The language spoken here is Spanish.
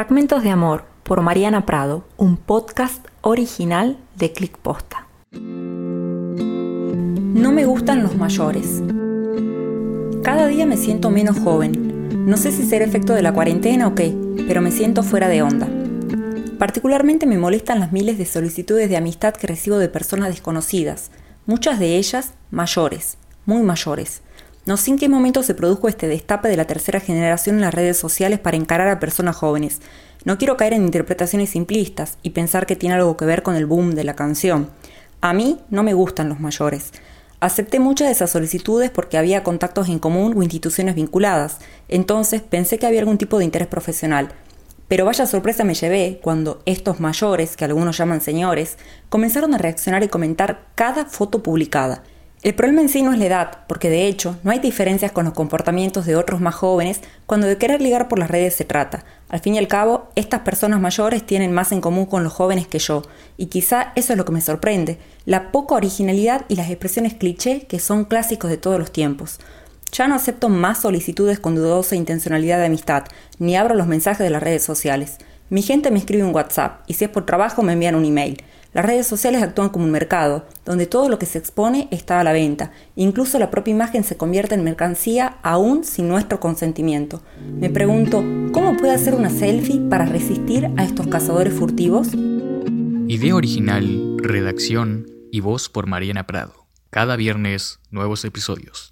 Fragmentos de Amor por Mariana Prado, un podcast original de Click Posta. No me gustan los mayores. Cada día me siento menos joven. No sé si será efecto de la cuarentena o qué, pero me siento fuera de onda. Particularmente me molestan las miles de solicitudes de amistad que recibo de personas desconocidas, muchas de ellas mayores, muy mayores. No sé en qué momento se produjo este destape de la tercera generación en las redes sociales para encarar a personas jóvenes. No quiero caer en interpretaciones simplistas y pensar que tiene algo que ver con el boom de la canción. A mí no me gustan los mayores. Acepté muchas de esas solicitudes porque había contactos en común o instituciones vinculadas, entonces pensé que había algún tipo de interés profesional. Pero vaya sorpresa me llevé cuando estos mayores, que algunos llaman señores, comenzaron a reaccionar y comentar cada foto publicada. El problema en sí no es la edad, porque de hecho no hay diferencias con los comportamientos de otros más jóvenes cuando de querer ligar por las redes se trata. Al fin y al cabo, estas personas mayores tienen más en común con los jóvenes que yo, y quizá eso es lo que me sorprende, la poca originalidad y las expresiones cliché que son clásicos de todos los tiempos. Ya no acepto más solicitudes con dudosa intencionalidad de amistad, ni abro los mensajes de las redes sociales. Mi gente me escribe un WhatsApp, y si es por trabajo me envían un email. Las redes sociales actúan como un mercado, donde todo lo que se expone está a la venta. Incluso la propia imagen se convierte en mercancía aún sin nuestro consentimiento. Me pregunto, ¿cómo puede hacer una selfie para resistir a estos cazadores furtivos? Idea original, redacción y voz por Mariana Prado. Cada viernes, nuevos episodios.